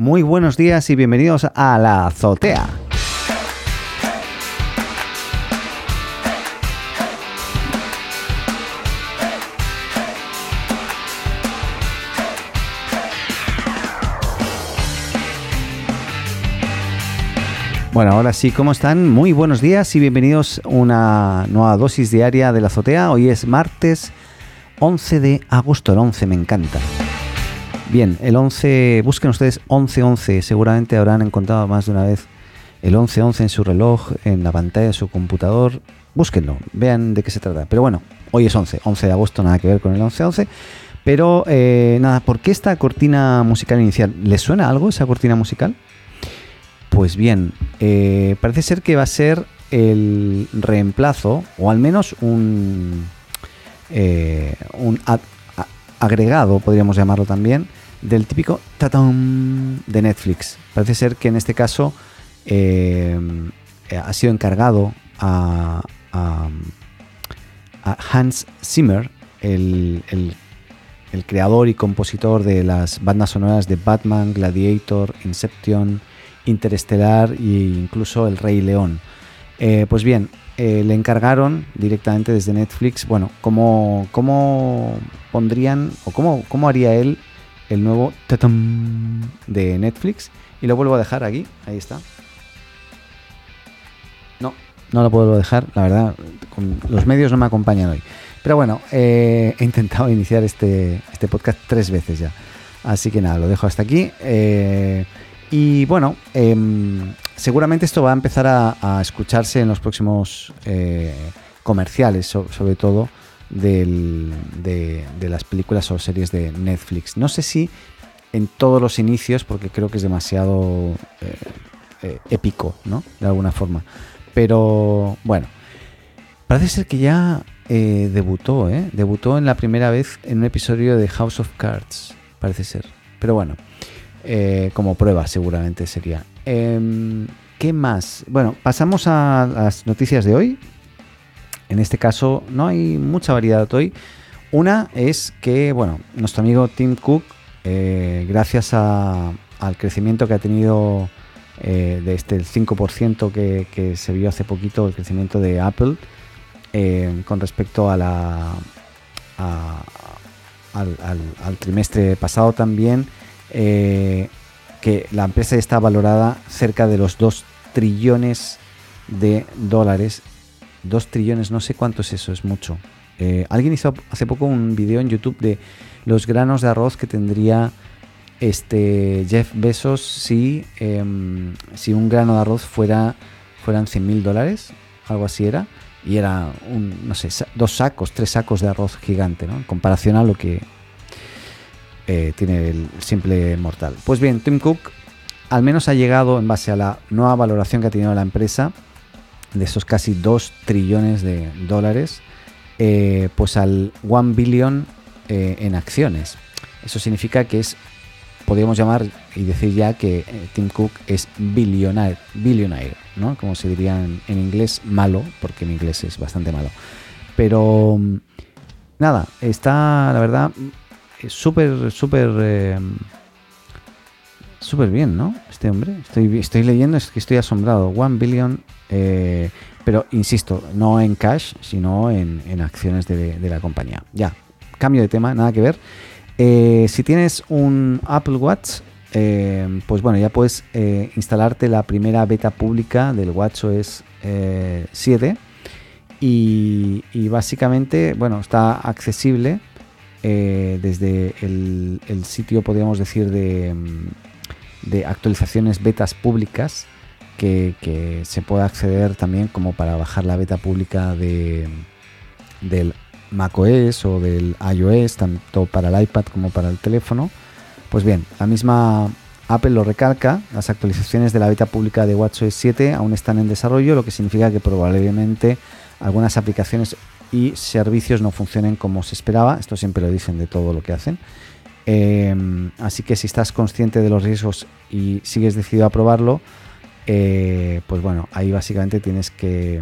Muy buenos días y bienvenidos a la azotea. Bueno, ahora sí, ¿cómo están? Muy buenos días y bienvenidos a una nueva dosis diaria de la azotea. Hoy es martes 11 de agosto, el 11 me encanta. Bien, el 11, busquen ustedes 1111, seguramente habrán encontrado más de una vez el 1111 en su reloj, en la pantalla de su computador. Búsquenlo, vean de qué se trata. Pero bueno, hoy es 11, 11 de agosto, nada que ver con el 1111. Pero eh, nada, ¿por qué esta cortina musical inicial? ¿Les suena algo esa cortina musical? Pues bien, eh, parece ser que va a ser el reemplazo, o al menos un, eh, un agregado, podríamos llamarlo también, del típico tatam de Netflix. Parece ser que en este caso eh, ha sido encargado a, Hans Zimmer, el, el creador y compositor de las bandas sonoras de Batman, Gladiator, Inception, Interestelar e incluso El Rey León. Eh, pues bien, eh, le encargaron directamente desde Netflix, bueno, cómo, cómo pondrían o cómo, cómo haría él el nuevo de Netflix. Y lo vuelvo a dejar aquí, ahí está. No, no lo puedo dejar, la verdad, los medios no me acompañan hoy. Pero bueno, eh, he intentado iniciar este, este podcast tres veces ya. Así que nada, lo dejo hasta aquí. Y bueno, em, seguramente esto va a empezar a, escucharse en los próximos eh, comerciales, sobre todo de, las películas o series de Netflix. No sé si en todos los inicios, porque creo que es demasiado eh, eh, épico, ¿no? De alguna forma. Pero bueno, parece ser que ya debutó, ¿eh? Debutó en la primera vez en un episodio de House of Cards, parece ser. Pero bueno. Como prueba seguramente sería. Em, ¿Qué más? Bueno, pasamos a las noticias de hoy. En este caso no hay mucha variedad hoy. Una es que, bueno, nuestro amigo Tim Cook, eh, gracias al crecimiento que ha tenido eh, de este 5% que, se vio hace poquito, el crecimiento de Apple, con respecto a la, al, trimestre pasado también, eh, que la empresa está valorada cerca de los 2 trillones de dólares. 2 trillones, no sé cuánto es eso, es mucho. Eh, alguien hizo hace poco un video en YouTube de los granos de arroz que tendría este Jeff Bezos si, em, si un grano de arroz fuera fueran 100 mil dólares, algo así era, y era un, no sé, dos sacos, tres sacos de arroz gigante, ¿no? En comparación a lo que eh, tiene el simple mortal. Pues bien, Tim Cook al menos ha llegado en base a la nueva valoración que ha tenido la empresa de esos casi 2 trillones de dólares, eh, pues al 1 billion eh, en acciones. Eso significa que es, podríamos llamar y decir ya que Tim Cook es billionaire, billionaire ¿no? Como se diría en, en inglés, malo, porque mi inglés es bastante malo. Pero nada, está, la verdad, súper, súper... Eh, súper bien, ¿no? Este hombre. Estoy, estoy leyendo, es que estoy asombrado. One billion... Eh, pero insisto, no en cash, sino en, acciones de, la compañía. Ya, cambio de tema, nada que ver. Eh, si tienes un Apple Watch, pues bueno, ya puedes instalarte la primera beta pública del WatchOS 7 y, y, básicamente, bueno, está accesible eh, desde el, sitio, podríamos decir, de, actualizaciones betas públicas, que, se puede acceder también como para bajar la beta pública de, del macOS o del iOS, tanto para el iPad como para el teléfono. Pues bien, la misma Apple lo recalca, las actualizaciones de la beta pública de WatchOS 7 aún están en desarrollo, lo que significa que probablemente algunas aplicaciones y servicios no funcionen como se esperaba. Esto siempre lo dicen de todo lo que hacen. Em, así que si estás consciente de los riesgos y sigues decidido a probarlo, eh, pues bueno, ahí básicamente tienes que,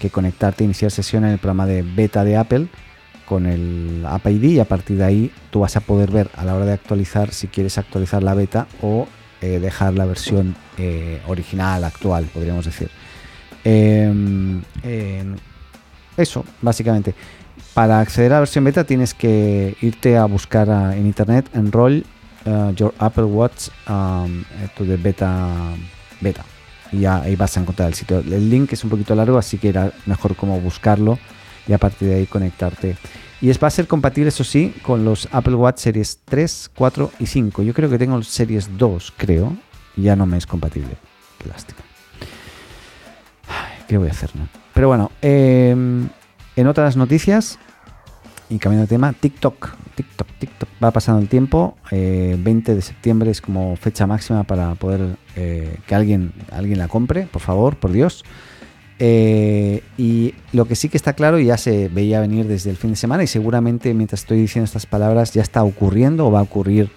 que, conectarte, iniciar sesión en el programa de beta de Apple con el App ID y a partir de ahí tú vas a poder ver a la hora de actualizar si quieres actualizar la beta o eh, dejar la versión eh, original, actual, podríamos decir. Em, eso, básicamente. Para acceder a la versión beta tienes que irte a buscar en internet enroll uh, your Apple Watch um, to the beta beta y ya ahí vas a encontrar el sitio. El link es un poquito largo, así que era mejor como buscarlo y a partir de ahí conectarte. Y es, va a ser compatible, eso sí, con los Apple Watch Series 3, 4 y 5. Yo creo que tengo el Series 2, creo, y ya no me es compatible. Qué. ¿Qué voy a hacer? No? Pero bueno, em, en otras noticias, y cambiando de tema, TikTok. TikTok, TikTok. Va pasando el tiempo. 20 eh, de septiembre es como fecha máxima para poder eh, que alguien, alguien la compre, por favor, por Dios. Eh, y lo que sí que está claro, y ya se veía venir desde el fin de semana, y seguramente mientras estoy diciendo estas palabras ya está ocurriendo o va a ocurrir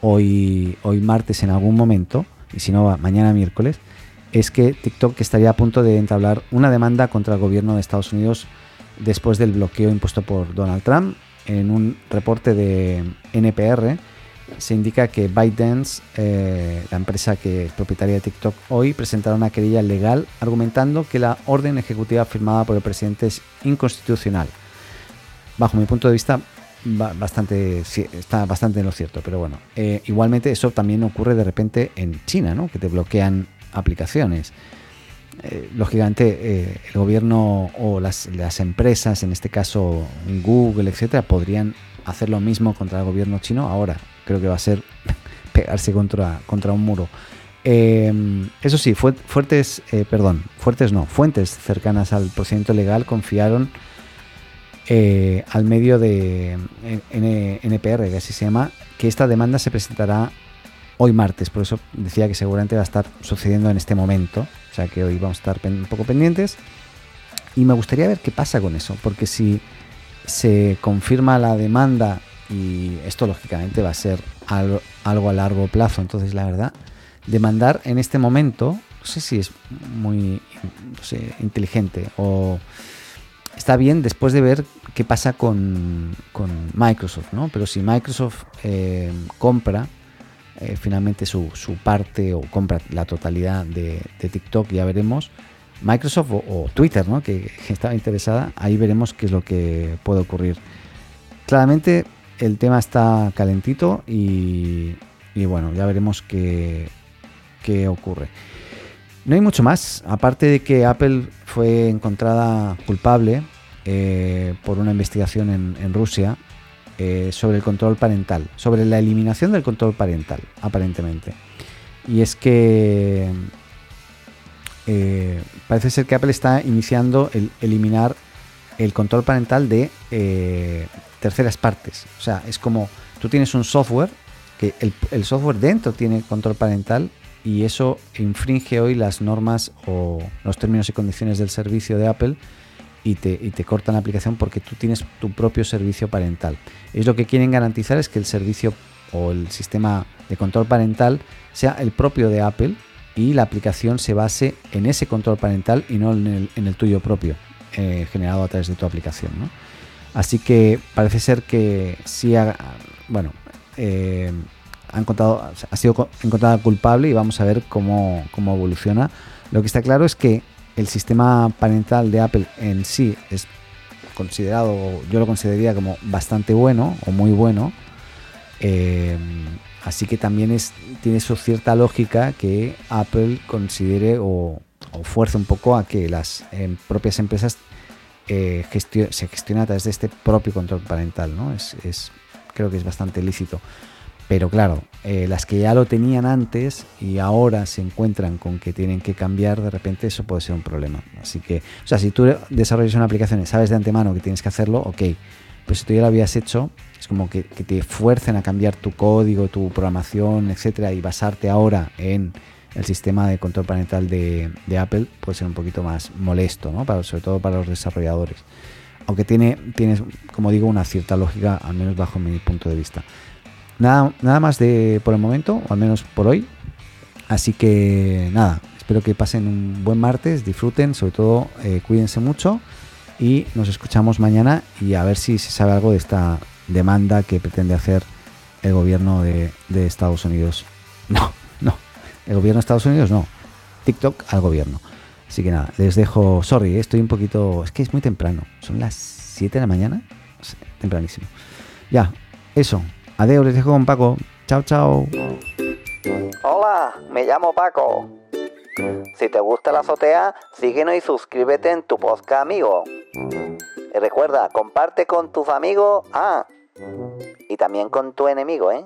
hoy, hoy martes en algún momento, y si no, mañana miércoles, es que TikTok estaría a punto de entablar una demanda contra el gobierno de Estados Unidos después del bloqueo impuesto por Donald Trump. En un reporte de NPR se indica que ByteDance, eh, la empresa que es propietaria de TikTok hoy, presentará una querella legal argumentando que la orden ejecutiva firmada por el presidente es inconstitucional. Bajo mi punto de vista, bastante está bastante en lo cierto, pero bueno, eh, igualmente eso también ocurre de repente en China, ¿no? que te bloquean aplicaciones. Eh, lógicamente eh, el gobierno o las, empresas, en este caso Google, etcétera, podrían hacer lo mismo contra el gobierno chino. Ahora creo que va a ser pegarse contra, contra un muro. Em, eso sí, fuertes, eh, perdón, fuertes no, fuentes cercanas al procedimiento legal confiaron al medio de NPR, que así se llama, que esta demanda se presentará hoy martes, por eso decía que seguramente va a estar sucediendo en este momento, o sea que hoy vamos a estar un poco pendientes. Y me gustaría ver qué pasa con eso, porque si se confirma la demanda y esto lógicamente va a ser algo, a largo plazo, entonces la verdad, demandar en este momento, no sé si es muy inteligente o está bien después de ver qué pasa con, Microsoft, ¿no? Pero si Microsoft eh, compra eh, finalmente su, parte o compra la totalidad de, TikTok, ya veremos. Microsoft o, Twitter, ¿no? que, estaba interesada, ahí veremos qué es lo que puede ocurrir. Claramente el tema está calentito y, bueno, ya veremos qué, qué ocurre. No hay mucho más, aparte de que Apple fue encontrada culpable eh, por una investigación en Rusia eh, sobre el control parental, sobre la eliminación del control parental, aparentemente. Y es que eh, parece ser que Apple está iniciando el eliminar el control parental de eh, terceras partes. O sea, es como tú tienes un software, que el, el software dentro tiene control parental y eso infringe hoy las normas o los términos y condiciones del servicio de Apple y te, y cortan la aplicación porque tú tienes tu propio servicio parental. Es lo que quieren garantizar es que el servicio o el sistema de control parental sea el propio de Apple y la aplicación se base en ese control parental y no en el, tuyo propio, eh, generado a través de tu aplicación. Así que parece ser que sí, ha, bueno, eh, ha, ha sido encontrada culpable y vamos a ver cómo, cómo evoluciona. Lo que está claro es que el sistema parental de Apple en sí es considerado, yo lo consideraría como bastante bueno o muy bueno. Eh, así que también es, tiene su cierta lógica que Apple considere o, fuerce un poco a que las em, propias empresas eh, se gestionen a través de este propio control parental. ¿no? es, creo que es bastante lícito. Pero claro, eh, las que ya lo tenían antes y ahora se encuentran con que tienen que cambiar, de repente eso puede ser un problema. Así que, o sea, si tú desarrollas una aplicación y sabes de antemano que tienes que hacerlo, ok. Pues si tú ya lo habías hecho, es como que, te fuercen a cambiar tu código, tu programación, etcétera, y basarte ahora en el sistema de control parental de, Apple, puede ser un poquito más molesto, ¿no? Para, sobre todo para los desarrolladores. Aunque tiene, tiene, como digo, una cierta lógica, al menos bajo mi punto de vista. Nada, nada más de por el momento, o al menos por hoy. Así que nada, espero que pasen un buen martes, disfruten, sobre todo eh, cuídense mucho y nos escuchamos mañana y a ver si se sabe algo de esta demanda que pretende hacer el gobierno de, Estados Unidos. No, no, El gobierno de Estados Unidos no. TikTok al gobierno. Así que nada, les dejo. Sorry, estoy un poquito. Es que es muy temprano. Son las 7 de la mañana. tempranísimo. Ya, eso. Adiós, les dejo con Paco. Chao, chao. Hola, me llamo Paco. Si te gusta la azotea, síguenos y suscríbete en tu podcast amigo. Y recuerda, comparte con tus amigos. Ah, y también con tu enemigo, ¿eh?